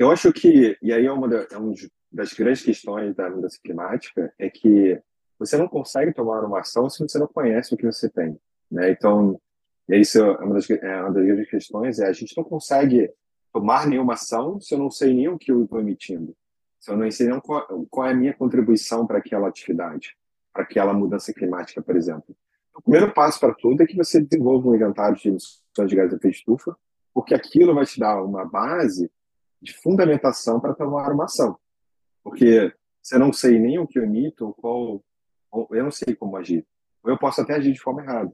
Eu acho que, e aí é uma, da, é uma das grandes questões da mudança climática, é que você não consegue tomar uma ação se você não conhece o que você tem. Né? Então, isso é uma das, é uma das grandes questões, é a gente não consegue tomar nenhuma ação se eu não sei nem o que eu estou emitindo. Se eu não sei nem qual, qual é a minha contribuição para aquela atividade, para aquela mudança climática, por exemplo. O primeiro passo para tudo é que você desenvolva um inventário de emissões de gases de efeito estufa, porque aquilo vai te dar uma base de fundamentação para tomar uma ação. Porque se eu não sei nem o que eu emito, ou qual, ou eu não sei como agir, ou eu posso até agir de forma errada.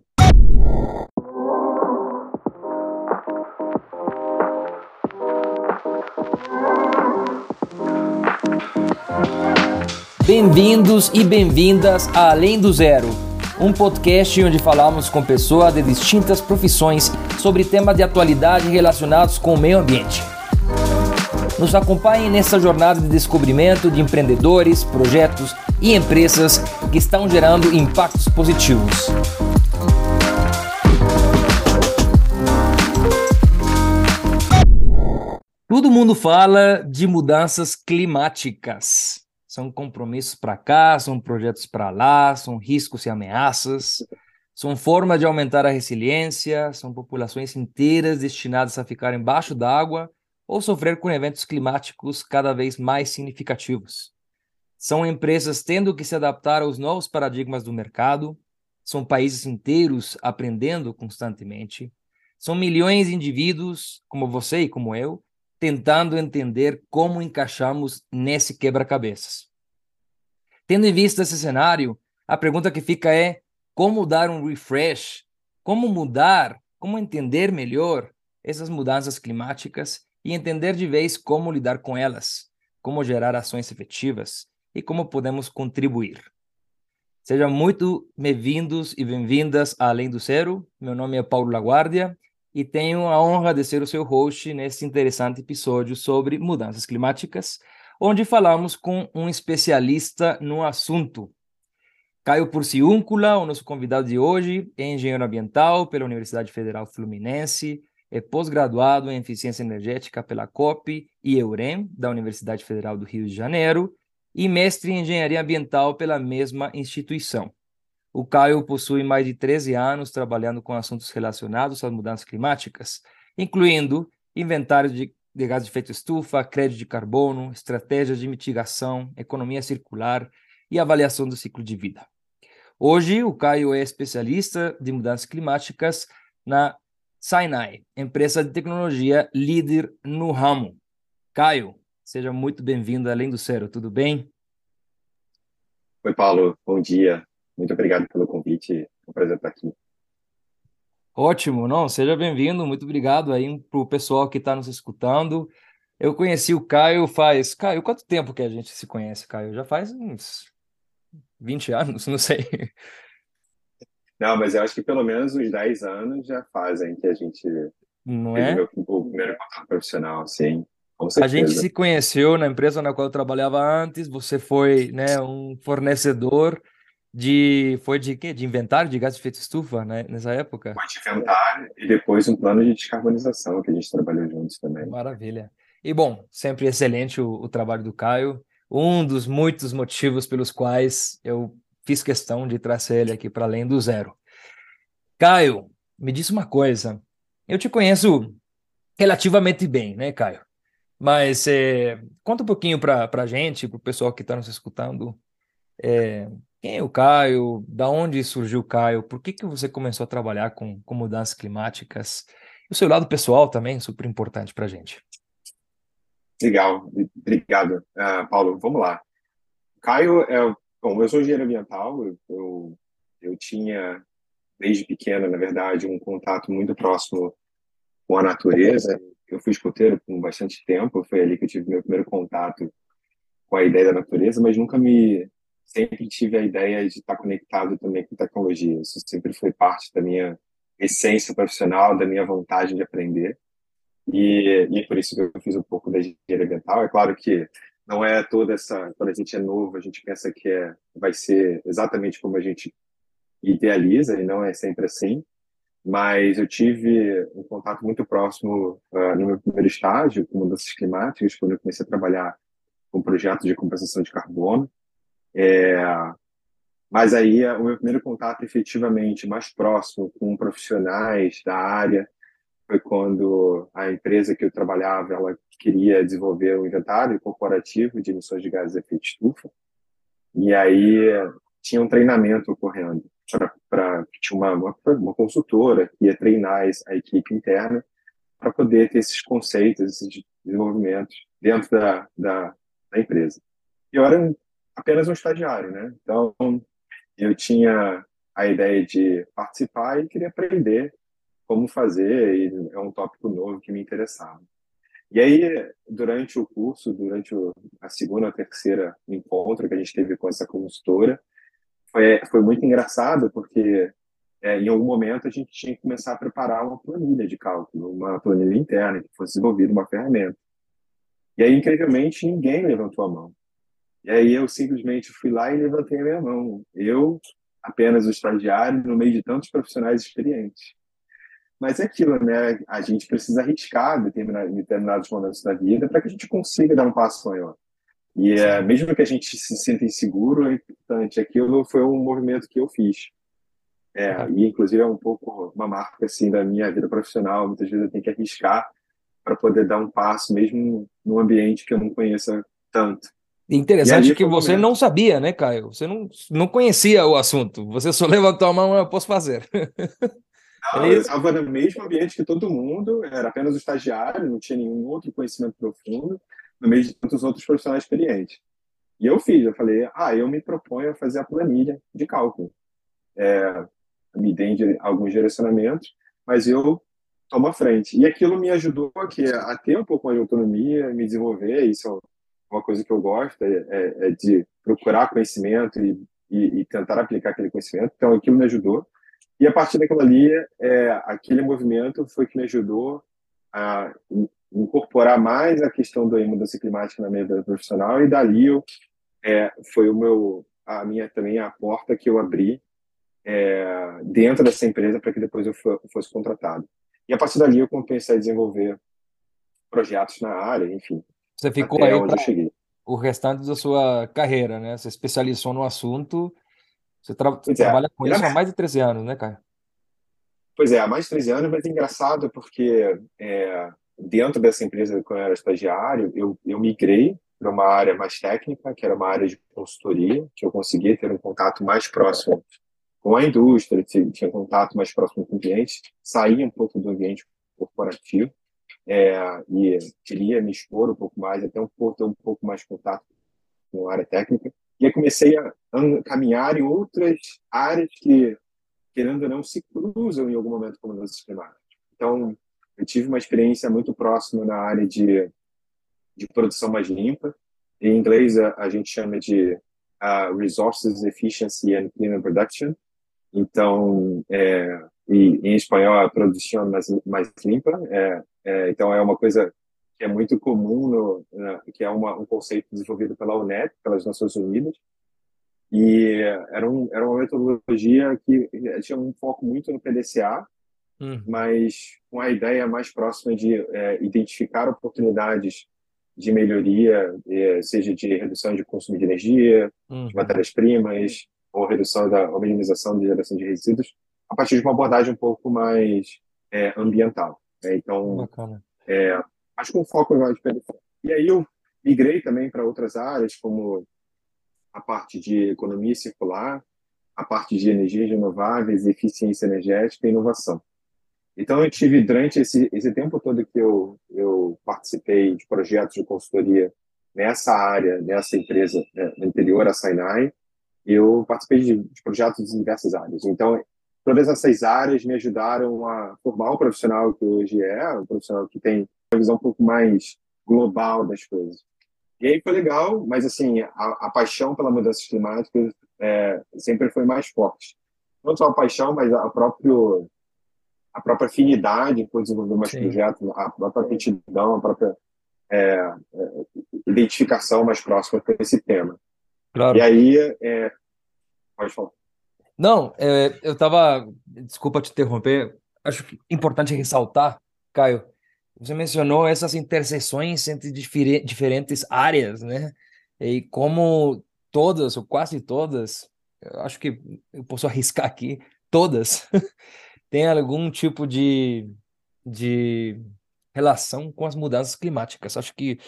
Bem-vindos e bem-vindas a Além do Zero, um podcast onde falamos com pessoas de distintas profissões sobre temas de atualidade relacionados com o meio ambiente. Nos acompanhem nessa jornada de descobrimento de empreendedores, projetos e empresas que estão gerando impactos positivos. Todo mundo fala de mudanças climáticas. São compromissos para cá, são projetos para lá, são riscos e ameaças, são formas de aumentar a resiliência, são populações inteiras destinadas a ficar embaixo d'água ou sofrer com eventos climáticos cada vez mais significativos. São empresas tendo que se adaptar aos novos paradigmas do mercado, são países inteiros aprendendo constantemente, são milhões de indivíduos, como você e como eu, tentando entender como encaixamos nesse quebra-cabeças. Tendo em vista esse cenário, a pergunta que fica é como dar um refresh, como mudar, como entender melhor essas mudanças climáticas e entender de vez como lidar com elas, como gerar ações efetivas e como podemos contribuir. Sejam muito bem-vindos e bem-vindas a Além do Zero. Meu nome é Paulo Laguardia e tenho a honra de ser o seu host nesse interessante episódio sobre mudanças climáticas, onde falamos com um especialista no assunto. Caio Porciúncula, o nosso convidado de hoje, é engenheiro ambiental pela Universidade Federal Fluminense, é pós-graduado em eficiência energética pela COP e EUREM, da Universidade Federal do Rio de Janeiro, e mestre em engenharia ambiental pela mesma instituição. O Caio possui mais de 13 anos trabalhando com assuntos relacionados às mudanças climáticas, incluindo inventário de, de gás de efeito estufa, crédito de carbono, estratégias de mitigação, economia circular e avaliação do ciclo de vida. Hoje, o Caio é especialista de mudanças climáticas na Sinai, empresa de tecnologia líder no ramo. Caio, seja muito bem-vindo além do zero, tudo bem? Oi, Paulo, bom dia. Muito obrigado pelo convite. É um prazer estar aqui. Ótimo, não, seja bem-vindo. Muito obrigado aí para o pessoal que está nos escutando. Eu conheci o Caio faz. Caio, quanto tempo que a gente se conhece, Caio? Já faz uns 20 anos, não sei. Não, mas eu acho que pelo menos uns 10 anos já fazem que a gente não é? Meu, o primeiro contato profissional, sim. A gente se conheceu na empresa na qual eu trabalhava antes, você foi né, um fornecedor de foi de quê? De inventário de gás de efeito estufa, né, nessa época? Foi de inventário e depois um plano de descarbonização que a gente trabalhou juntos também. Maravilha. E bom, sempre excelente o, o trabalho do Caio. Um dos muitos motivos pelos quais eu fiz questão de trazer ele aqui para além do zero. Caio, me diz uma coisa. Eu te conheço relativamente bem, né, Caio? Mas é, conta um pouquinho para a gente, para o pessoal que está nos escutando, é, quem é o Caio? Da onde surgiu o Caio? Por que, que você começou a trabalhar com, com mudanças climáticas? E o seu lado pessoal também, super importante para a gente. Legal, obrigado, uh, Paulo. Vamos lá. Caio é, bom, eu sou engenheiro ambiental. Eu, eu tinha desde pequeno, na verdade, um contato muito próximo com a natureza. Eu fui escoteiro por bastante tempo. Foi ali que eu tive meu primeiro contato com a ideia da natureza, mas nunca me sempre tive a ideia de estar conectado também com tecnologia. Isso sempre foi parte da minha essência profissional, da minha vontade de aprender. E, e por isso que eu fiz um pouco da engenharia ambiental. É claro que não é toda essa. Quando a gente é novo, a gente pensa que é, vai ser exatamente como a gente idealiza, e não é sempre assim. mas eu tive um contato muito próximo uh, no meu primeiro estágio com mudanças climáticas, quando eu comecei a trabalhar com projetos de compensação de carbono. É, mas aí o meu primeiro contato efetivamente mais próximo com profissionais da área foi quando a empresa que eu trabalhava ela queria desenvolver um inventário corporativo de emissões de gases de efeito estufa e aí tinha um treinamento ocorrendo para tinha uma, uma, uma consultora que ia treinar a equipe interna para poder ter esses conceitos, esses desenvolvimentos dentro da, da, da empresa. Eu era um, apenas um estagiário, né? Então eu tinha a ideia de participar e queria aprender como fazer, e é um tópico novo que me interessava. E aí, durante o curso, durante a segunda ou terceira encontro que a gente teve com essa consultora, foi, foi muito engraçado, porque é, em algum momento a gente tinha que começar a preparar uma planilha de cálculo, uma planilha interna, que fosse desenvolvida uma ferramenta. E aí, incrivelmente, ninguém levantou a mão. E aí eu simplesmente fui lá e levantei a minha mão. Eu, apenas o estagiário, no meio de tantos profissionais experientes. Mas é aquilo, né? A gente precisa arriscar em determinados momentos da vida para que a gente consiga dar um passo maior. E é, mesmo que a gente se sinta inseguro, é importante. Aquilo foi um movimento que eu fiz. É, e inclusive é um pouco uma marca assim da minha vida profissional. Muitas vezes eu tenho que arriscar para poder dar um passo, mesmo num ambiente que eu não conheça tanto. Interessante que você momento. não sabia, né, Caio? Você não, não conhecia o assunto. Você só levantou a mão, eu posso fazer. Não, é eu estava no mesmo ambiente que todo mundo, era apenas o estagiário, não tinha nenhum outro conhecimento profundo, no meio de tantos outros profissionais experientes. E eu fiz, eu falei, ah, eu me proponho a fazer a planilha de cálculo. É, me dei alguns direcionamentos, mas eu tomo a frente. E aquilo me ajudou a, a ter um pouco mais de autonomia, me desenvolver, isso é uma coisa que eu gosto, é, é, é de procurar conhecimento e, e, e tentar aplicar aquele conhecimento. Então, aquilo me ajudou. E a partir daquilo ali, é, aquele movimento foi que me ajudou a incorporar mais a questão da mudança climática na minha vida profissional e dali eu, é, foi o meu a minha também a porta que eu abri é, dentro dessa empresa para que depois eu fosse contratado. E a partir dali eu comecei a desenvolver projetos na área, enfim. Você ficou aí onde eu cheguei. o restante da sua carreira, né? Você especializou no assunto você, tra você é, trabalha com isso há mais de 13 anos, né, Caio? Pois é, há mais de 13 anos, mas é engraçado porque é, dentro dessa empresa, quando eu era estagiário, eu, eu migrei para uma área mais técnica, que era uma área de consultoria, que eu conseguia ter um contato mais próximo com a indústria, tinha contato mais próximo com clientes, saía um pouco do ambiente corporativo é, e queria me expor um pouco mais, até um pouco, ter um pouco mais contato com a área técnica. E aí comecei a caminhar em outras áreas que, querendo ou não, se cruzam em algum momento com mudanças climáticas. Então, eu tive uma experiência muito próxima na área de, de produção mais limpa. Em inglês, a, a gente chama de uh, Resources Efficiency and Cleaner Production. Então, é, e em espanhol, a produção mais, mais limpa. É, é, então, é uma coisa que é muito comum, no, que é uma, um conceito desenvolvido pela UNEP, pelas Nações Unidas, e era, um, era uma metodologia que tinha um foco muito no PDCA, hum. mas com a ideia mais próxima de é, identificar oportunidades de melhoria, é, seja de redução de consumo de energia, hum. de matérias-primas, ou redução da ou minimização de geração de resíduos, a partir de uma abordagem um pouco mais é, ambiental. Né? Então, é, mas com foco em de periferia. E aí eu migrei também para outras áreas, como a parte de economia circular, a parte de energias renováveis, eficiência energética e inovação. Então, eu tive, durante esse, esse tempo todo que eu, eu participei de projetos de consultoria nessa área, nessa empresa né, anterior à Sinai, eu participei de, de projetos em diversas áreas. Então, todas essas áreas me ajudaram a formar um profissional que hoje é, um profissional que tem uma visão um pouco mais global das coisas. E aí foi legal, mas assim, a, a paixão pela mudança climática é, sempre foi mais forte. Não só a paixão, mas a, próprio, a própria afinidade por desenvolver mais Sim. projetos, a, própria aptidão, a própria é, é, identificação mais próxima com esse tema. Claro. E aí, é, pode falar. Não, é, eu estava, desculpa te interromper, acho importante ressaltar, Caio, você mencionou essas interseções entre diferentes áreas, né? E como todas, ou quase todas, acho que eu posso arriscar aqui, todas, têm algum tipo de, de relação com as mudanças climáticas. Acho que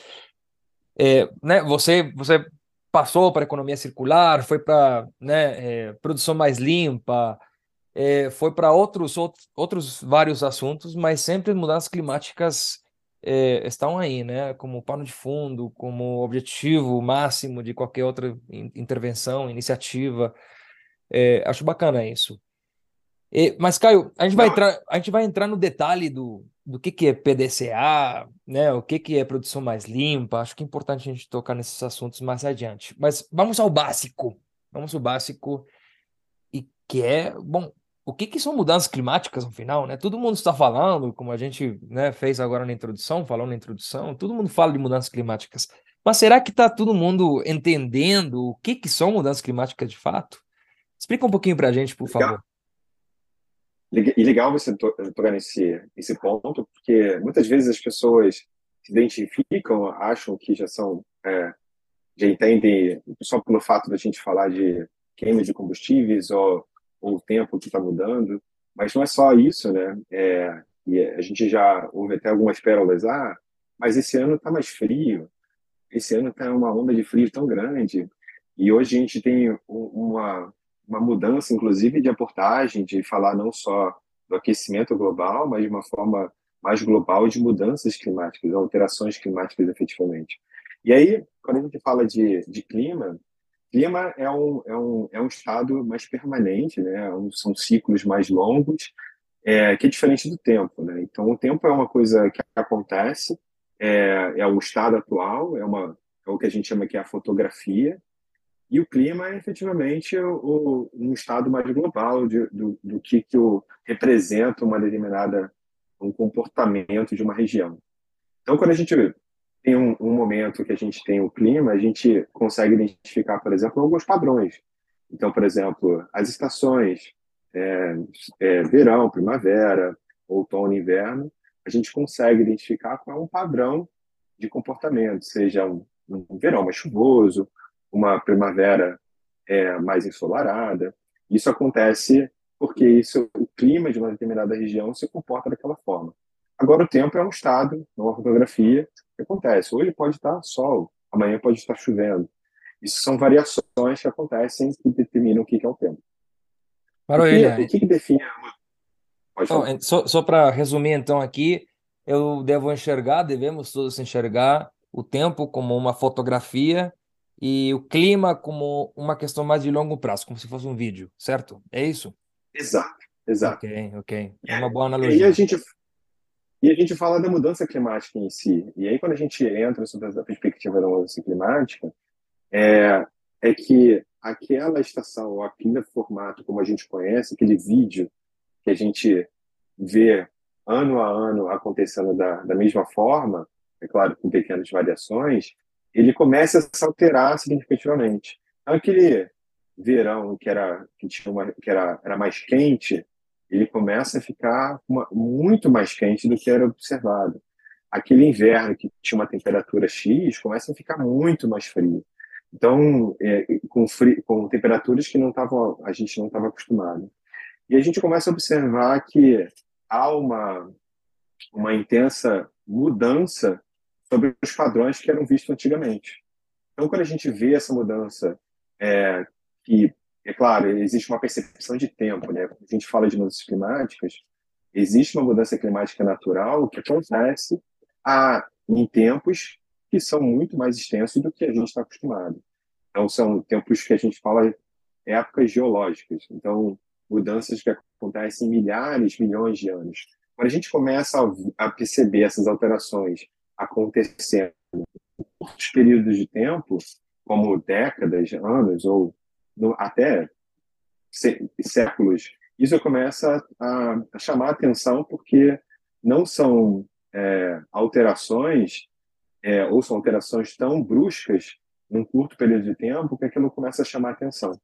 é, né, você, você passou para economia circular, foi para né, é, produção mais limpa, é, foi para outros, outros, outros vários assuntos, mas sempre mudanças climáticas é, estão aí, né? Como pano de fundo, como objetivo máximo de qualquer outra intervenção, iniciativa. É, acho bacana isso. E, mas, Caio, a gente, vai entrar, a gente vai entrar no detalhe do, do que, que é PDCA, né? O que, que é produção mais limpa. Acho que é importante a gente tocar nesses assuntos mais adiante. Mas vamos ao básico. Vamos ao básico. E que é, bom, o que, que são mudanças climáticas no final, né? Todo mundo está falando, como a gente né, fez agora na introdução, falou na introdução, todo mundo fala de mudanças climáticas. Mas será que está todo mundo entendendo o que, que são mudanças climáticas de fato? Explica um pouquinho para a gente, por favor. E legal você tocar nesse, nesse ponto, porque muitas vezes as pessoas se identificam, acham que já são, é, já entendem, só pelo fato da gente falar de queima de combustíveis ou ou o tempo que está mudando, mas não é só isso, né? É, e a gente já ouve até algumas pérolas, ah, mas esse ano está mais frio, esse ano está uma onda de frio tão grande, e hoje a gente tem uma, uma mudança, inclusive, de aportagem, de falar não só do aquecimento global, mas de uma forma mais global de mudanças climáticas, alterações climáticas efetivamente. E aí, quando a gente fala de, de clima, clima é um, é um, é um estado mais permanente, né? É são ciclos mais longos, é, que é diferente do tempo. Né? Então, o tempo é uma coisa que acontece, é, é o estado atual, é, uma, é o que a gente chama que é a fotografia, e o clima é efetivamente o, o um estado mais global de, do, do que, que o, representa uma determinada um comportamento de uma região. Então, quando a gente tem um, um, momento que a gente tem o clima, a gente consegue identificar, por exemplo, alguns padrões. Então, por exemplo, as estações, é, é, verão, primavera, outono, inverno, a gente consegue identificar qual é um padrão de comportamento, seja um, um verão mais chuvoso, uma primavera é, mais ensolarada. Isso acontece porque isso, o clima de uma determinada região se comporta daquela forma. Agora, o tempo é um estado, não uma fotografia, que acontece. Hoje pode estar sol, amanhã pode estar chovendo. Isso são variações que acontecem que determinam o que é o tempo. Para o que, ele, o que, define a... só, só para resumir, então, aqui, eu devo enxergar, devemos todos enxergar o tempo como uma fotografia e o clima como uma questão mais de longo prazo, como se fosse um vídeo, certo? É isso? Exato, exato. Ok, ok. É uma boa analogia. E a gente e a gente fala da mudança climática em si. E aí, quando a gente entra sobre a perspectiva da mudança climática, é, é que aquela estação, aquele formato como a gente conhece, aquele vídeo que a gente vê ano a ano acontecendo da, da mesma forma, é claro, com pequenas variações, ele começa a se alterar significativamente. Então, aquele verão que era que tinha uma, que era, era mais quente, ele começa a ficar uma, muito mais quente do que era observado. Aquele inverno que tinha uma temperatura X começa a ficar muito mais frio. Então, é, com, com temperaturas que não a gente não estava acostumado. E a gente começa a observar que há uma, uma intensa mudança sobre os padrões que eram vistos antigamente. Então, quando a gente vê essa mudança, é, que é claro, existe uma percepção de tempo, né? Quando a gente fala de mudanças climáticas, existe uma mudança climática natural que acontece a, em tempos que são muito mais extensos do que a gente está acostumado. Então, são tempos que a gente fala épocas geológicas. Então, mudanças que acontecem em milhares, milhões de anos. Quando a gente começa a, a perceber essas alterações acontecendo em curtos períodos de tempo, como décadas, anos ou no, até séculos, isso começa a, a, chamar a atenção porque não são é, alterações é, ou são alterações tão bruscas num curto período de tempo que aquilo começa a chamar a atenção.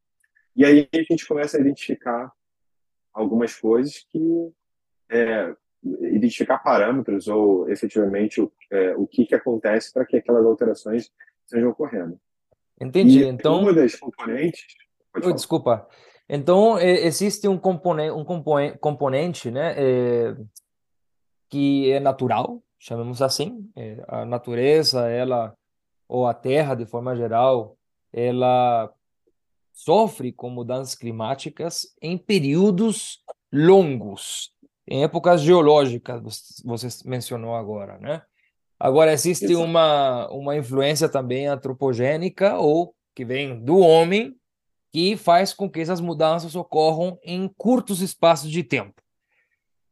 E aí a gente começa a identificar algumas coisas que é, identificar parâmetros ou efetivamente o, é, o que, que acontece para que aquelas alterações estejam ocorrendo. Entendi. E então, uma das componentes. Oh, desculpa. Então, existe um componente, um componente né, é, que é natural, chamemos assim. É, a natureza, ela, ou a Terra, de forma geral, ela sofre com mudanças climáticas em períodos longos, em épocas geológicas, você mencionou agora, né? Agora, existe uma, uma influência também antropogênica ou que vem do homem que faz com que essas mudanças ocorram em curtos espaços de tempo,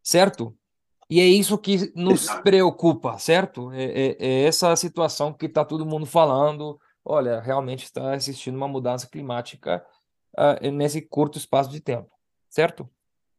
certo? E é isso que nos preocupa, certo? É, é, é essa situação que está todo mundo falando. Olha, realmente está existindo uma mudança climática uh, nesse curto espaço de tempo, certo?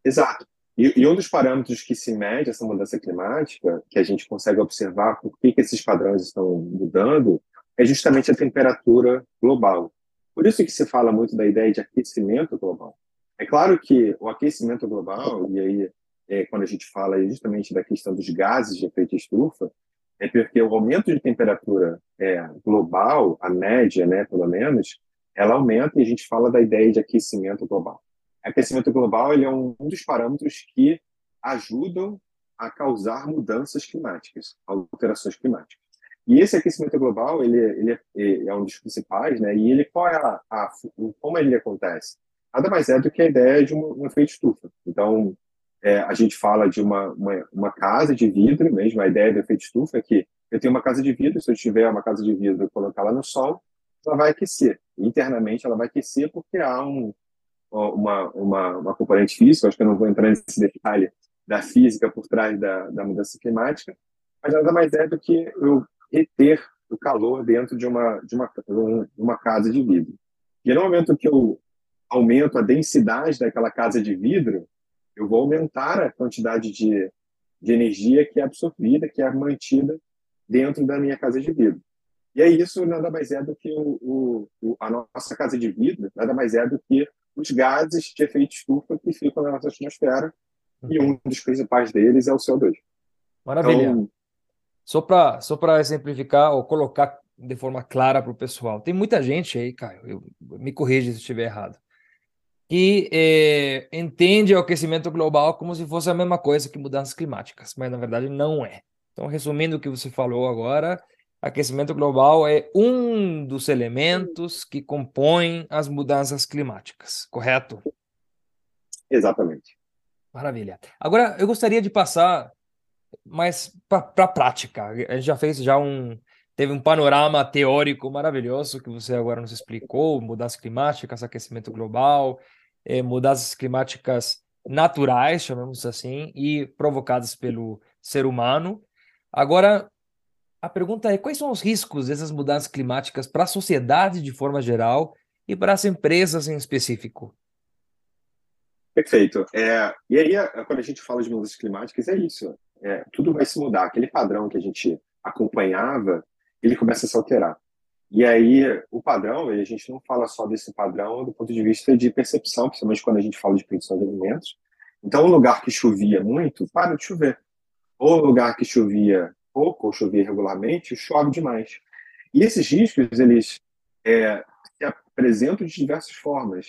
Exato. E, e, um dos parâmetros que se mede essa mudança climática, que a gente consegue observar por que, que esses padrões estão mudando, é justamente a temperatura global. Por isso que se fala muito da ideia de aquecimento global. É claro que o aquecimento global, e aí é, quando a gente fala justamente da questão dos gases de efeito estufa, é porque o aumento de temperatura é, global, a média, né, pelo menos, ela aumenta e a gente fala da ideia de aquecimento global. Aquecimento global ele é um, um dos parâmetros que ajudam a causar mudanças climáticas, alterações climáticas. E esse aquecimento global, ele, ele, é, ele é um dos principais, né? E ele qual é a, a, como ele acontece? Nada mais é do que a ideia de um, um efeito estufa. Então, é, a gente fala de uma, uma, uma, casa de vidro mesmo, a ideia do efeito estufa é que eu tenho uma casa de vidro, se eu tiver uma casa de vidro e colocar ela no sol, ela vai aquecer. Internamente ela vai aquecer porque há um, uma, uma, uma componente física, acho que eu não vou entrar nesse detalhe da física por trás da, da mudança climática, mas nada mais é do que eu reter o calor dentro de uma, de uma, de uma casa de vidro. E no momento que eu aumento a densidade daquela casa de vidro, eu vou aumentar a quantidade de, de energia que é absorvida, que é mantida dentro da minha casa de vidro. E é isso nada mais é do que o, o, a nossa casa de vidro, nada mais é do que os gases de efeito estufa que ficam na nossa atmosfera, e um dos principais deles é o CO2. Maravilha. Então, só para só exemplificar ou colocar de forma clara para o pessoal, tem muita gente aí, Caio, eu, me corrija se estiver errado, que é, entende o aquecimento global como se fosse a mesma coisa que mudanças climáticas, mas na verdade não é. Então, resumindo o que você falou agora, aquecimento global é um dos elementos que compõem as mudanças climáticas, correto? Exatamente. Maravilha. Agora, eu gostaria de passar mais para a prática. A gente já fez já um. Teve um panorama teórico maravilhoso que você agora nos explicou: mudanças climáticas, aquecimento global, eh, mudanças climáticas naturais, chamamos assim, e provocadas pelo ser humano. Agora, a pergunta é: quais são os riscos dessas mudanças climáticas para a sociedade de forma geral e para as empresas em específico? Perfeito. É, e aí, quando a gente fala de mudanças climáticas, é isso. É, tudo vai se mudar. Aquele padrão que a gente acompanhava, ele começa a se alterar. E aí, o padrão, a gente não fala só desse padrão do ponto de vista de percepção, principalmente quando a gente fala de produção de alimentos. Então, um lugar que chovia muito, para de chover. Ou um lugar que chovia pouco, ou chovia regularmente, chove demais. E esses riscos, eles é, se apresentam de diversas formas.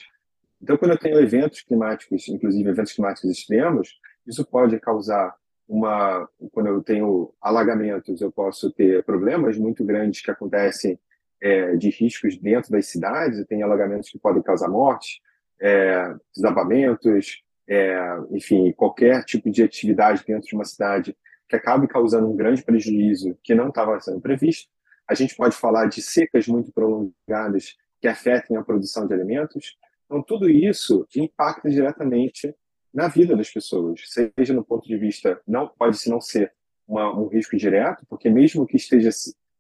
Então, quando eu tenho eventos climáticos, inclusive eventos climáticos extremos, isso pode causar uma. Quando eu tenho alagamentos, eu posso ter problemas muito grandes que acontecem é, de riscos dentro das cidades. Tenho alagamentos que podem causar morte, é, desabamentos, é, enfim, qualquer tipo de atividade dentro de uma cidade que acabe causando um grande prejuízo que não estava sendo previsto. A gente pode falar de secas muito prolongadas que afetem a produção de alimentos. Então, tudo isso impacta diretamente na vida das pessoas, seja no ponto de vista, não pode não ser uma, um risco direto, porque mesmo que esteja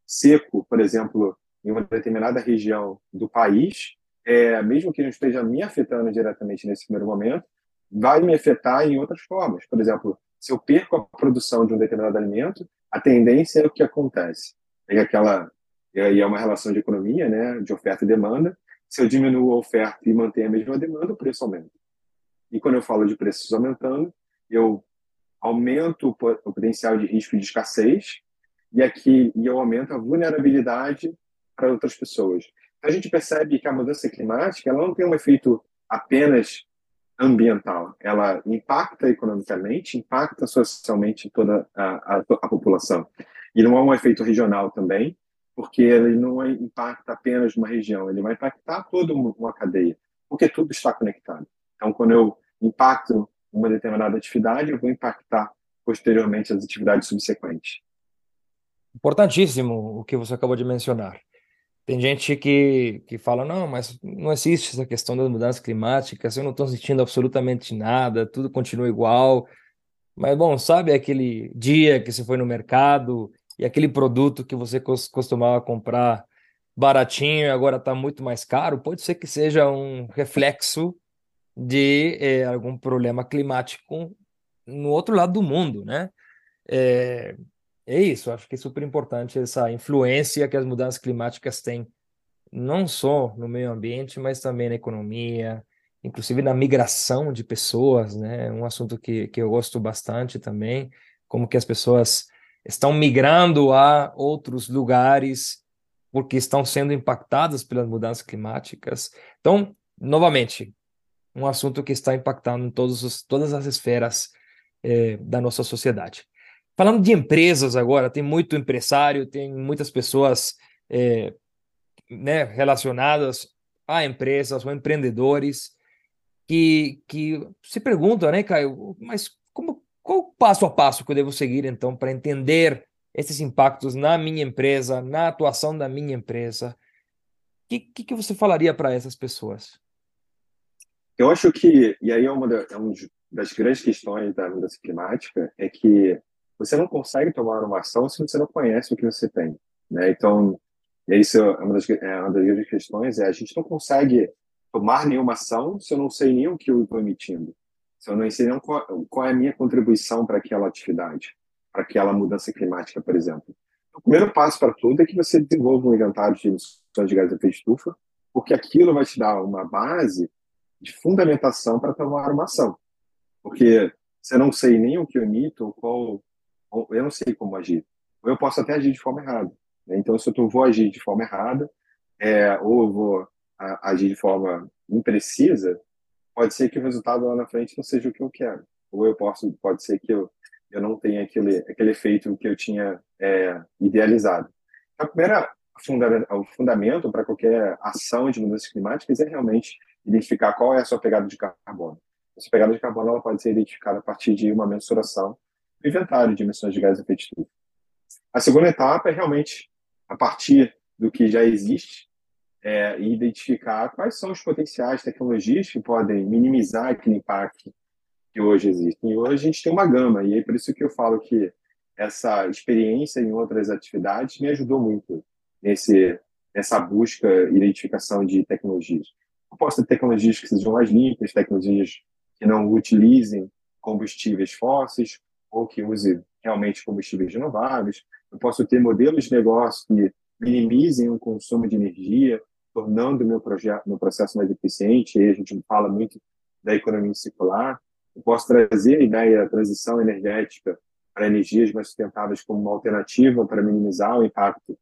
seco, por exemplo, em uma determinada região do país, é, mesmo que não esteja me afetando diretamente nesse primeiro momento, vai me afetar em outras formas. Por exemplo, se eu perco a produção de um determinado alimento, a tendência é o que acontece. É aquela, e é uma relação de economia, né, de oferta e demanda, se eu diminuo a oferta e mantenho a mesma demanda, o preço aumenta. E quando eu falo de preços aumentando, eu aumento o, potencial de risco de escassez e aqui e eu aumento a vulnerabilidade para outras pessoas. Então, a gente percebe que a mudança climática ela não tem um efeito apenas ambiental, ela impacta economicamente, impacta socialmente toda a, a, a população. E não é um efeito regional também, porque ele não impacta apenas uma região, ele vai impactar toda uma cadeia, porque tudo está conectado. Então, quando eu impacto uma determinada atividade, eu vou impactar posteriormente as atividades subsequentes. Importantíssimo o que você acabou de mencionar. Tem gente que, que fala, não, mas não existe essa questão das mudanças climáticas, eu não estou sentindo absolutamente nada, tudo continua igual. Mas, bom, sabe aquele dia que você foi no mercado e aquele produto que você costumava comprar baratinho e agora está muito mais caro? Pode ser que seja um reflexo de é, algum problema climático no outro lado do mundo, né? É, é isso, acho que é super importante essa influência que as mudanças climáticas têm, não só no meio ambiente, mas também na economia, inclusive na migração de pessoas, né? Um assunto que, que eu gosto bastante também, como que as pessoas estão migrando a outros lugares porque estão sendo impactadas pelas mudanças climáticas. Então, novamente, um assunto que está impactando todos os, todas as esferas eh, da nossa sociedade. Falando de empresas agora, tem muito empresário, tem muitas pessoas eh, né, relacionadas a empresas ou empreendedores que, que se perguntam, né, Caio, mas como, qual o passo a passo que eu devo seguir, então, para entender esses impactos na minha empresa, na atuação da minha empresa? O que, que, que você falaria para essas pessoas? Eu acho que, e aí é uma, da, é das grandes questões da mudança climática, é que você não consegue tomar uma ação se você não conhece o que você tem. Né? Então, isso é uma das, é uma das grandes questões, é a gente não consegue tomar nenhuma ação se eu não sei nem o que eu estou emitindo. Se eu não sei nem qual, qual é a minha contribuição para aquela atividade, para aquela mudança climática, por exemplo. O primeiro passo para tudo é que você desenvolva um inventário de emissões de gases de efeito estufa, porque aquilo vai te dar uma base de fundamentação para tomar uma ação. Porque se eu não sei nem o que eu emito, ou qual, ou eu não sei como agir. Ou eu posso até agir de forma errada. Né? Então, se eu vou agir de forma errada, é, ou eu vou a, agir de forma imprecisa, pode ser que o resultado lá na frente não seja o que eu quero. Ou eu posso, pode ser que eu, eu não tenha aquele, aquele efeito que eu tinha é, idealizado. A primeira funda, o fundamento para qualquer ação de mudanças climáticas é realmente identificar qual é a sua pegada de carbono. Essa pegada de carbono ela pode ser identificada a partir de uma mensuração do inventário de emissões de gases de efeito estufa. A segunda etapa é realmente, a partir do que já existe, é, identificar quais são os potenciais tecnologias que podem minimizar aquele impacto que hoje existe. E hoje a gente tem uma gama, e é por isso que eu falo que essa experiência em outras atividades me ajudou muito nesse, nessa busca e identificação de tecnologias. Posso ter tecnologias que sejam mais limpas, tecnologias que não utilizem combustíveis fósseis ou que usem realmente combustíveis renováveis. Eu posso ter modelos de negócio que minimizem o consumo de energia, tornando o meu projeto, meu processo mais eficiente. E a gente fala muito da economia circular. Eu posso trazer a ideia da transição energética para energias mais sustentáveis como uma alternativa para minimizar o impacto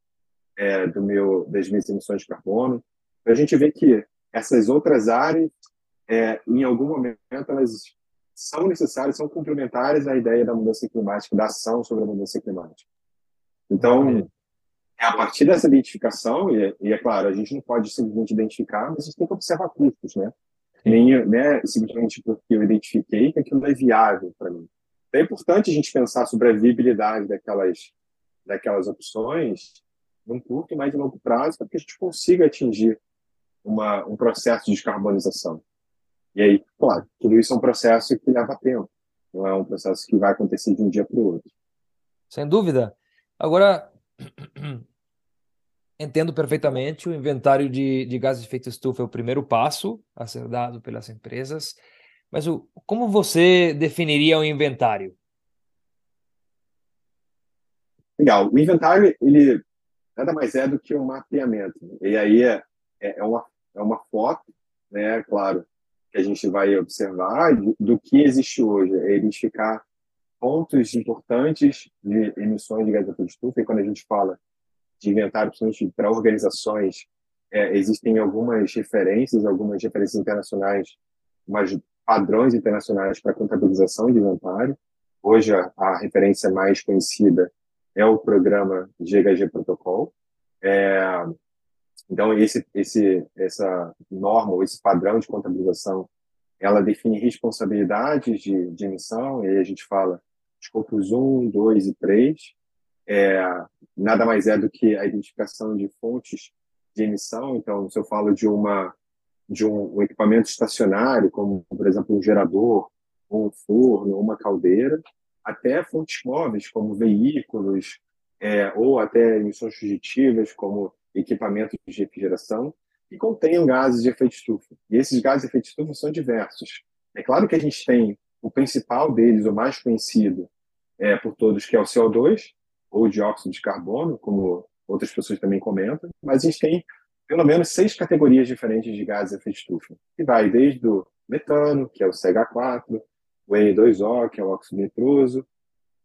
é, do meu das minhas emissões de carbono. A gente vê que essas outras áreas, é, em algum momento, elas são necessárias, são complementares à ideia da mudança climática, da ação sobre a mudança climática. Então, é a partir dessa identificação, e, e, é claro, a gente não pode simplesmente identificar, mas a gente tem que observar custos, né? Nem né, simplesmente porque eu identifiquei que aquilo é viável para mim. Então, é importante a gente pensar sobre a viabilidade daquelas, daquelas opções num curto e mais longo prazo para que a gente consiga atingir uma, um processo de descarbonização. E aí, claro, tudo isso é um processo que leva tempo, não é um processo que vai acontecer de um dia para o outro. Sem dúvida. Agora, entendo perfeitamente, o inventário de, de gases de efeito estufa é o primeiro passo a ser dado pelas empresas, mas o, como você definiria o inventário? Legal. O inventário, ele nada mais é do que um mapeamento. E aí é, é, é uma, é uma foto, né, claro, que a gente vai observar do, do que existe hoje, é identificar pontos importantes de emissões de gás de estufa, e quando a gente fala de inventário, principalmente para organizações, é, existem algumas referências, algumas referências internacionais, mas padrões internacionais para contabilização de inventário. Hoje, a, a, referência mais conhecida é o programa GHG Protocol. É, então, esse, esse, essa norma, ou esse padrão de contabilização, ela define responsabilidades de, de emissão, e aí a gente fala escopos 1, 2 e 3. É, nada mais é do que a identificação de fontes de emissão. Então, se eu falo de uma de um, um equipamento estacionário, como por exemplo um gerador, um forno, uma caldeira, até fontes móveis como veículos, é, ou até emissões fugitivas como equipamentos de refrigeração que contenham gases de efeito estufa. E esses gases de efeito estufa são diversos. É claro que a gente tem o principal deles, o mais conhecido é, por todos, que é o CO2, ou dióxido de carbono, como outras pessoas também comentam, mas a gente tem pelo menos seis categorias diferentes de gases de efeito estufa, que vai desde o metano, que é o CH4, o N2O, que é o óxido nitroso,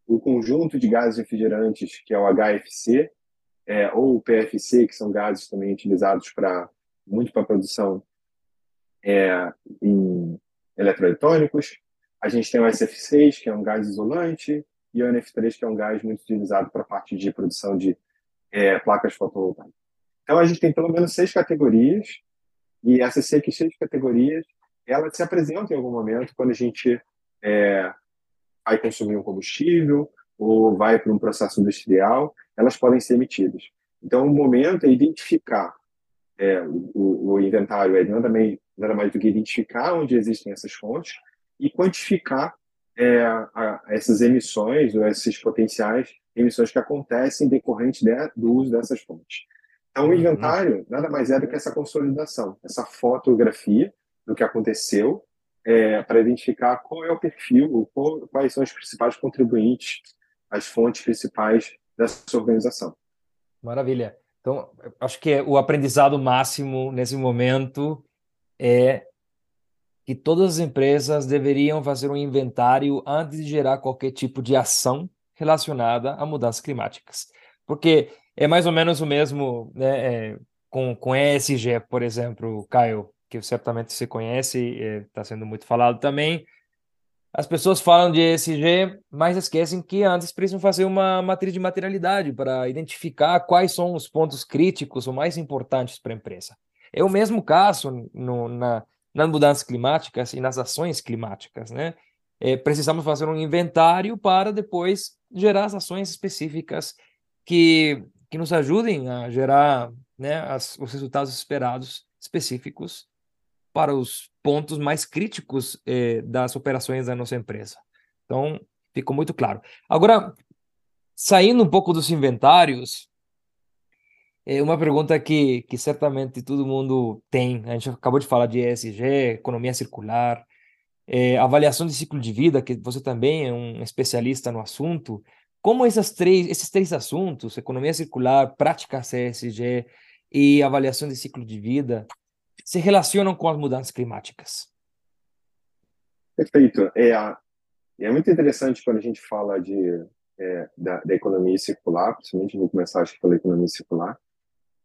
o conjunto de gases refrigerantes, que é o HFC, é, ou o PFC, que são gases também utilizados para muito para produção é, em eletroeletrônicos. A gente tem o SF6, que é um gás isolante, e o NF3, que é um gás muito utilizado para a parte de produção de é, placas fotovoltaicas. Então, a gente tem pelo menos seis categorias, e essas seis categorias, elas se apresentam em algum momento quando a gente é, vai consumir um combustível ou vai para um processo industrial, elas podem ser emitidas. Então, o momento é identificar é, o, o, inventário, é nada mais, nada mais do que identificar onde existem essas fontes e quantificar é, a, essas emissões ou esses potenciais emissões que acontecem decorrente de, do uso dessas fontes. Então, o uhum. inventário nada mais é do que essa consolidação, essa fotografia do que aconteceu é, para identificar qual é o perfil, qual, quais são os principais contribuintes, as fontes principais dessa organização. Maravilha. Então, acho que o aprendizado máximo nesse momento é que todas as empresas deveriam fazer um inventário antes de gerar qualquer tipo de ação relacionada a mudanças climáticas. Porque é mais ou menos o mesmo né, é, com, com ESG, por exemplo, Caio, que certamente você conhece, está é, sendo muito falado também. As pessoas falam de ESG, mas esquecem que antes precisam fazer uma matriz de materialidade para identificar quais são os pontos críticos ou mais importantes para a empresa. É o mesmo caso no, na, nas mudanças climáticas e nas ações climáticas, né? É, precisamos fazer um inventário para depois gerar as ações específicas que, que nos ajudem a gerar né, as, os resultados esperados específicos para os pontos mais críticos eh, das operações da nossa empresa. Então, ficou muito claro. Agora, saindo um pouco dos inventários, é uma pergunta que, que certamente todo mundo tem. A gente acabou de falar de ESG, economia circular, é, avaliação de ciclo de vida, que você também é um especialista no assunto. Como essas três, esses três assuntos, economia circular, prática CSG e avaliação de ciclo de vida, se relacionam com as mudanças climáticas? Perfeito. É, é muito interessante quando a gente fala de, é, da, da, economia circular, principalmente vou começar acho pela economia circular,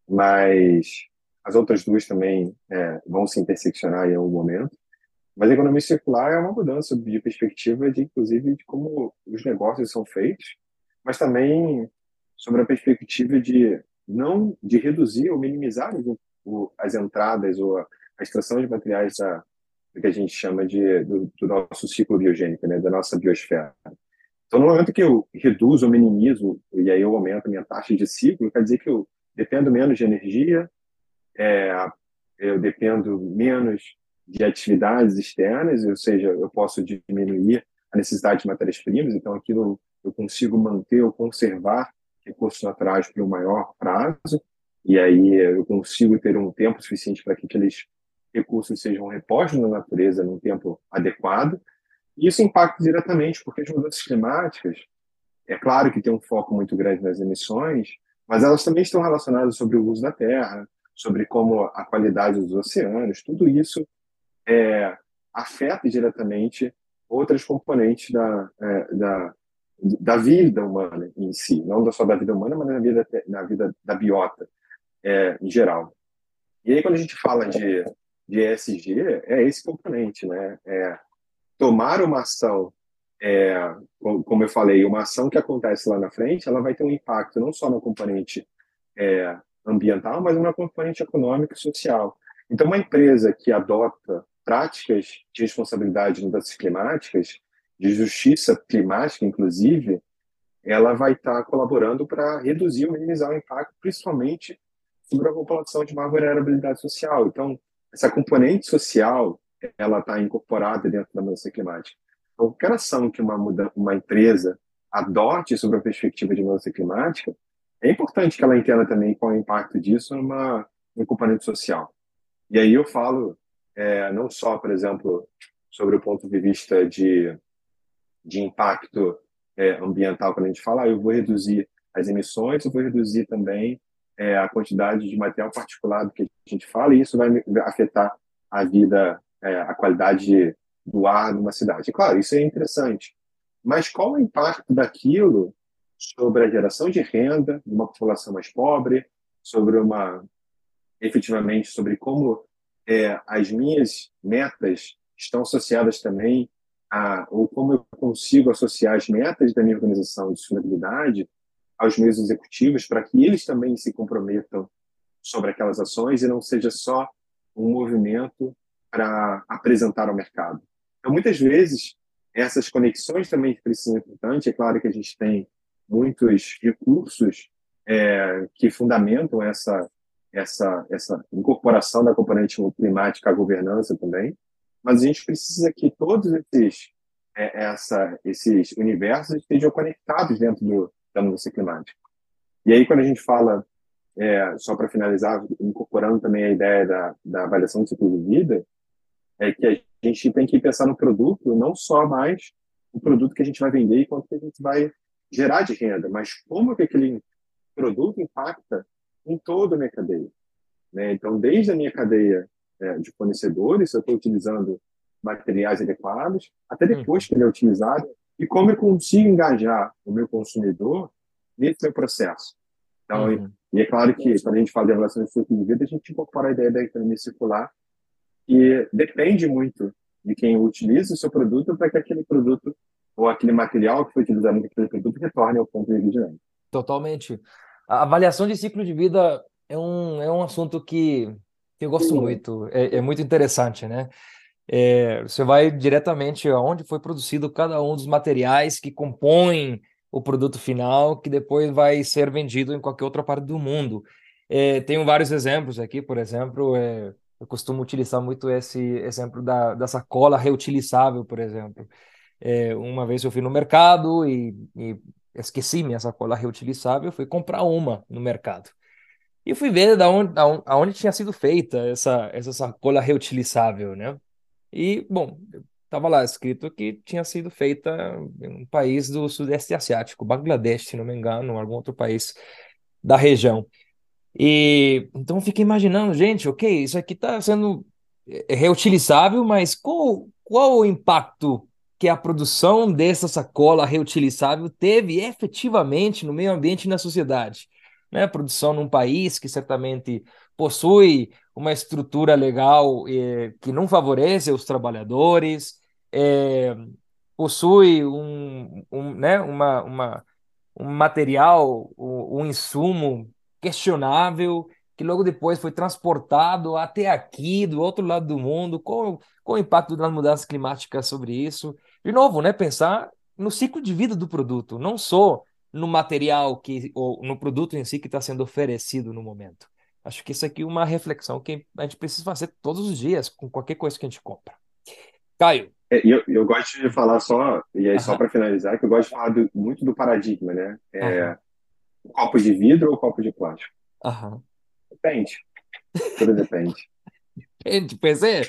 mas as outras duas também é, vão se interseccionar em algum momento. Mas a economia circular é uma mudança de perspectiva, de inclusive de como os negócios são feitos, mas também sobre a perspectiva de não de reduzir ou minimizar o, as entradas ou a, a, extração de materiais da, do que a gente chama de do, do, nosso ciclo biogênico, né, da nossa biosfera. Então, no momento que eu reduzo ou minimizo, e aí eu aumento a minha taxa de ciclo, quer dizer que eu dependo menos de energia, é, eu dependo menos de atividades externas, ou seja, eu posso diminuir a necessidade de matérias-primas, então aquilo eu consigo manter ou conservar recursos naturais por um maior prazo, e aí eu consigo ter um tempo suficiente para que aqueles recursos sejam repostos na natureza num tempo adequado. E isso impacta diretamente, porque as mudanças climáticas, é claro que tem um foco muito grande nas emissões, mas elas também estão relacionadas sobre o uso da terra, sobre como a qualidade dos oceanos, tudo isso é, afeta diretamente outras componentes da, é, da, da vida humana em si, não só da vida humana, mas na vida, na vida da biota é, em geral. E aí, quando a gente fala de, de ESG, é esse componente, né? É tomar uma ação, é, como eu falei, uma ação que acontece lá na frente, ela vai ter um impacto não só no componente é, ambiental, mas na componente econômica e social. Então, uma empresa que adota práticas de responsabilidade em mudanças climáticas, de justiça climática, inclusive, ela vai estar colaborando para reduzir ou minimizar o impacto, principalmente sobre a população de maior vulnerabilidade social. Então, essa componente social, ela está incorporada dentro da mudança climática. Então, qualquer ação que uma, uma empresa adote sobre a perspectiva de mudança climática, é importante que ela entenda também qual é o impacto disso numa, no componente social. E aí eu falo é, não só, por exemplo, sobre o ponto de vista de, de impacto é, ambiental, quando a gente fala, ah, eu vou reduzir as emissões, eu vou reduzir também é, a quantidade de material particulado que a gente fala, e isso vai afetar a vida, é, a qualidade do ar numa cidade. Claro, isso é interessante. Mas qual o impacto daquilo sobre a geração de renda de uma população mais pobre, sobre uma efetivamente sobre como é, as minhas metas estão associadas também a ou como eu consigo associar as metas da minha organização de sustentabilidade aos meus executivos para que eles também se comprometam sobre aquelas ações e não seja só um movimento para apresentar ao mercado. Então, muitas vezes, essas conexões também precisam ser importantes. É claro que a gente tem muitos recursos é, que fundamentam essa, essa, essa incorporação da componente climática à governança também, mas a gente precisa que todos esses, é, essa, esses universos estejam conectados dentro do, da mudança climática. E aí, quando a gente fala, é, só para finalizar, incorporando também a ideia da, da avaliação de ciclo de vida, é que a gente tem que pensar no produto, não só mais o produto que a gente vai vender e quanto que a gente vai gerar de renda, mas como que aquele produto impacta em toda a minha cadeia. Né? Então, desde a minha cadeia é, de fornecedores, eu estou utilizando materiais adequados, até depois que ele é utilizado, e como eu consigo engajar o meu consumidor nesse meu processo. Então, uhum. e, e, é claro que quando a gente fala de relações de ciclo de vida, a gente incorpora a ideia da economia circular, e depende muito de quem utiliza o seu produto para que aquele produto ou aquele material que foi utilizado naquele produto retorne ao ponto de vigilância. Totalmente. A avaliação de ciclo de vida é um, é um assunto que, que eu gosto Sim. muito, é, é muito interessante, né? É, você vai diretamente aonde foi produzido cada um dos materiais que compõem o produto final, que depois vai ser vendido em qualquer outra parte do mundo. É, tenho vários exemplos aqui, por exemplo, é, eu costumo utilizar muito esse exemplo da, da sacola reutilizável, por exemplo. É, uma vez eu fui no mercado e, e esqueci minha sacola reutilizável, fui comprar uma no mercado. E fui ver da onde, aonde tinha sido feita essa, essa sacola reutilizável, né? E, bom, estava lá escrito que tinha sido feita em um país do Sudeste Asiático, Bangladesh, se não me engano, algum outro país da região. E então fiquei imaginando, gente, ok, isso aqui está sendo é, reutilizável, mas qual, qual o impacto que a produção dessa sacola reutilizável teve efetivamente no meio ambiente e na sociedade? Né? Produção num país que certamente possui uma estrutura legal eh, que não favorece os trabalhadores, eh, possui um, um, né, uma, uma, um material, um, um insumo questionável, que logo depois foi transportado até aqui, do outro lado do mundo, qual, qual o impacto das mudanças climáticas sobre isso? De novo, né, pensar no ciclo de vida do produto, não só no material que, ou no produto em si que está sendo oferecido no momento. Acho que isso aqui é uma reflexão que a gente precisa fazer todos os dias com qualquer coisa que a gente compra. Caio. É, eu, eu gosto de falar só, e aí só para finalizar, que eu gosto de falar do, muito do paradigma, né? É, copo de vidro ou copo de plástico? Aham. Depende. Tudo depende. depende, pois é.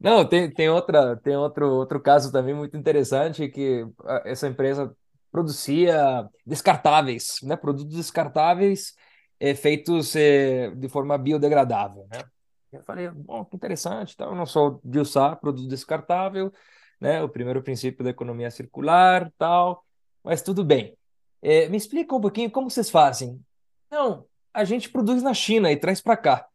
Não, tem, tem, outra, tem outro, outro caso também muito interessante que essa empresa produzia descartáveis, né? Produtos descartáveis é, feitos é, de forma biodegradável, né? Eu falei, bom, que interessante, tá? eu não sou de usar produto descartável, né? O primeiro princípio da economia circular, tal. mas tudo bem. É, me explica um pouquinho como vocês fazem. Não, a gente produz na China e traz para cá.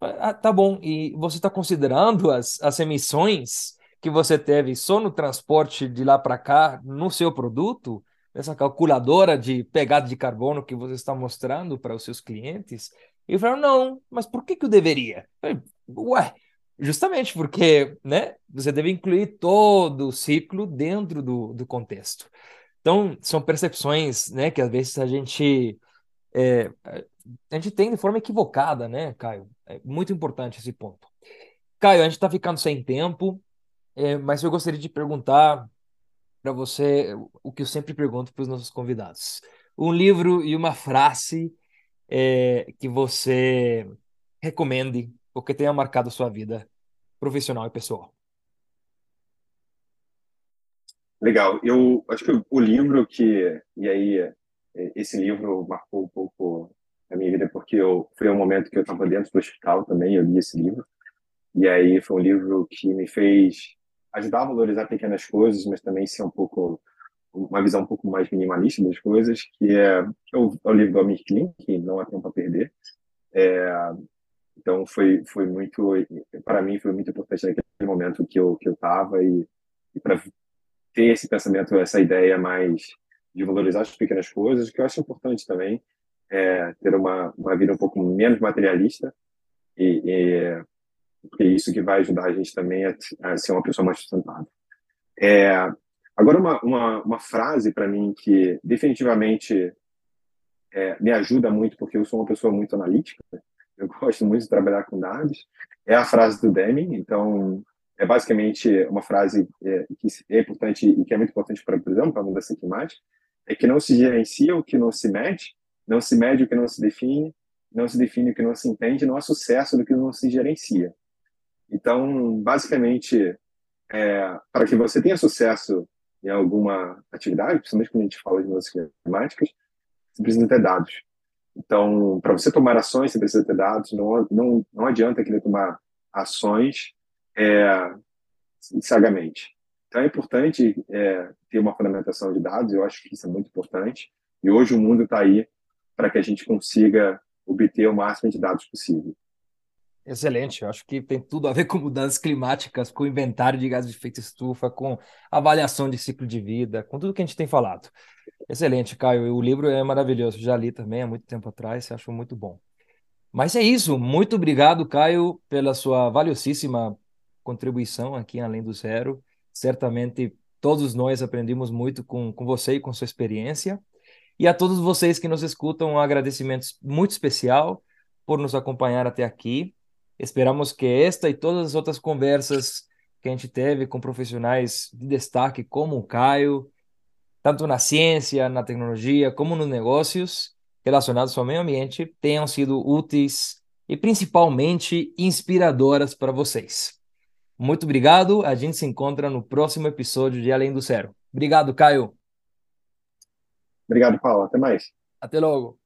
Ah, tá bom, e você está considerando as, as emissões que você teve só no transporte de lá para cá, no seu produto? Essa calculadora de pegada de carbono que você está mostrando para os seus clientes? E falei, não, mas por que, que eu deveria? Eu falei, Ué, justamente porque né, você deve incluir todo o ciclo dentro do, do contexto. Então, são percepções né, que às vezes a gente, é, a gente tem de forma equivocada, né, Caio? É muito importante esse ponto. Caio, a gente está ficando sem tempo, é, mas eu gostaria de perguntar para você o que eu sempre pergunto para os nossos convidados. Um livro e uma frase é, que você recomende ou que tenha marcado a sua vida profissional e pessoal. Legal. Eu acho que o livro que e aí esse livro marcou um pouco a minha vida porque eu foi um momento que eu estava dentro do hospital também, eu li esse livro. E aí foi um livro que me fez ajudar a valorizar pequenas coisas, mas também ser um pouco uma visão um pouco mais minimalista das coisas, que é, o, o livro do Amir Klink, que não há tempo a perder. É, então foi foi muito para mim foi muito importante naquele momento que eu que eu estava e, e para ter esse pensamento, essa ideia mais de valorizar as pequenas coisas, que eu acho importante também, é, ter uma, uma vida um pouco menos materialista e, e porque é isso que vai ajudar a gente também a, a ser uma pessoa mais sustentável. É, agora, uma, uma, uma frase para mim que definitivamente é, me ajuda muito, porque eu sou uma pessoa muito analítica, eu gosto muito de trabalhar com dados, é a frase do Deming. Então, é basicamente uma frase é, que é importante e que é muito importante para, por exemplo, para a mudança climática, é que não se gerencia o que não se mede, não se mede o que não se define, não se define o que não se entende, não há sucesso do que não se gerencia. Então, basicamente, é, para que você tenha sucesso em alguma atividade, principalmente quando a gente fala de mudanças climáticas, você precisa ter dados. Então, para você tomar ações, você precisa ter dados. Não, não, não adianta querer tomar ações é. Então, é importante é, ter uma fundamentação de dados. Eu acho que isso é muito importante. E hoje o mundo está aí para que a gente consiga obter o máximo de dados possível. Excelente, eu acho que tem tudo a ver com mudanças climáticas, com inventário de gases de efeito estufa, com avaliação de ciclo de vida, com tudo que a gente tem falado. Excelente, Caio. O livro é maravilhoso, já li também há muito tempo atrás, acho muito bom. Mas é isso, muito obrigado, Caio, pela sua valiosíssima contribuição aqui em Além do Zero. Certamente todos nós aprendemos muito com, com você e com sua experiência. E a todos vocês que nos escutam, um agradecimento muito especial por nos acompanhar até aqui. Esperamos que esta e todas as outras conversas que a gente teve com profissionais de destaque, como o Caio, tanto na ciência, na tecnologia, como nos negócios relacionados ao meio ambiente, tenham sido úteis e principalmente inspiradoras para vocês. Muito obrigado. A gente se encontra no próximo episódio de Além do Zero. Obrigado, Caio. Obrigado, Paulo. Até mais. Até logo.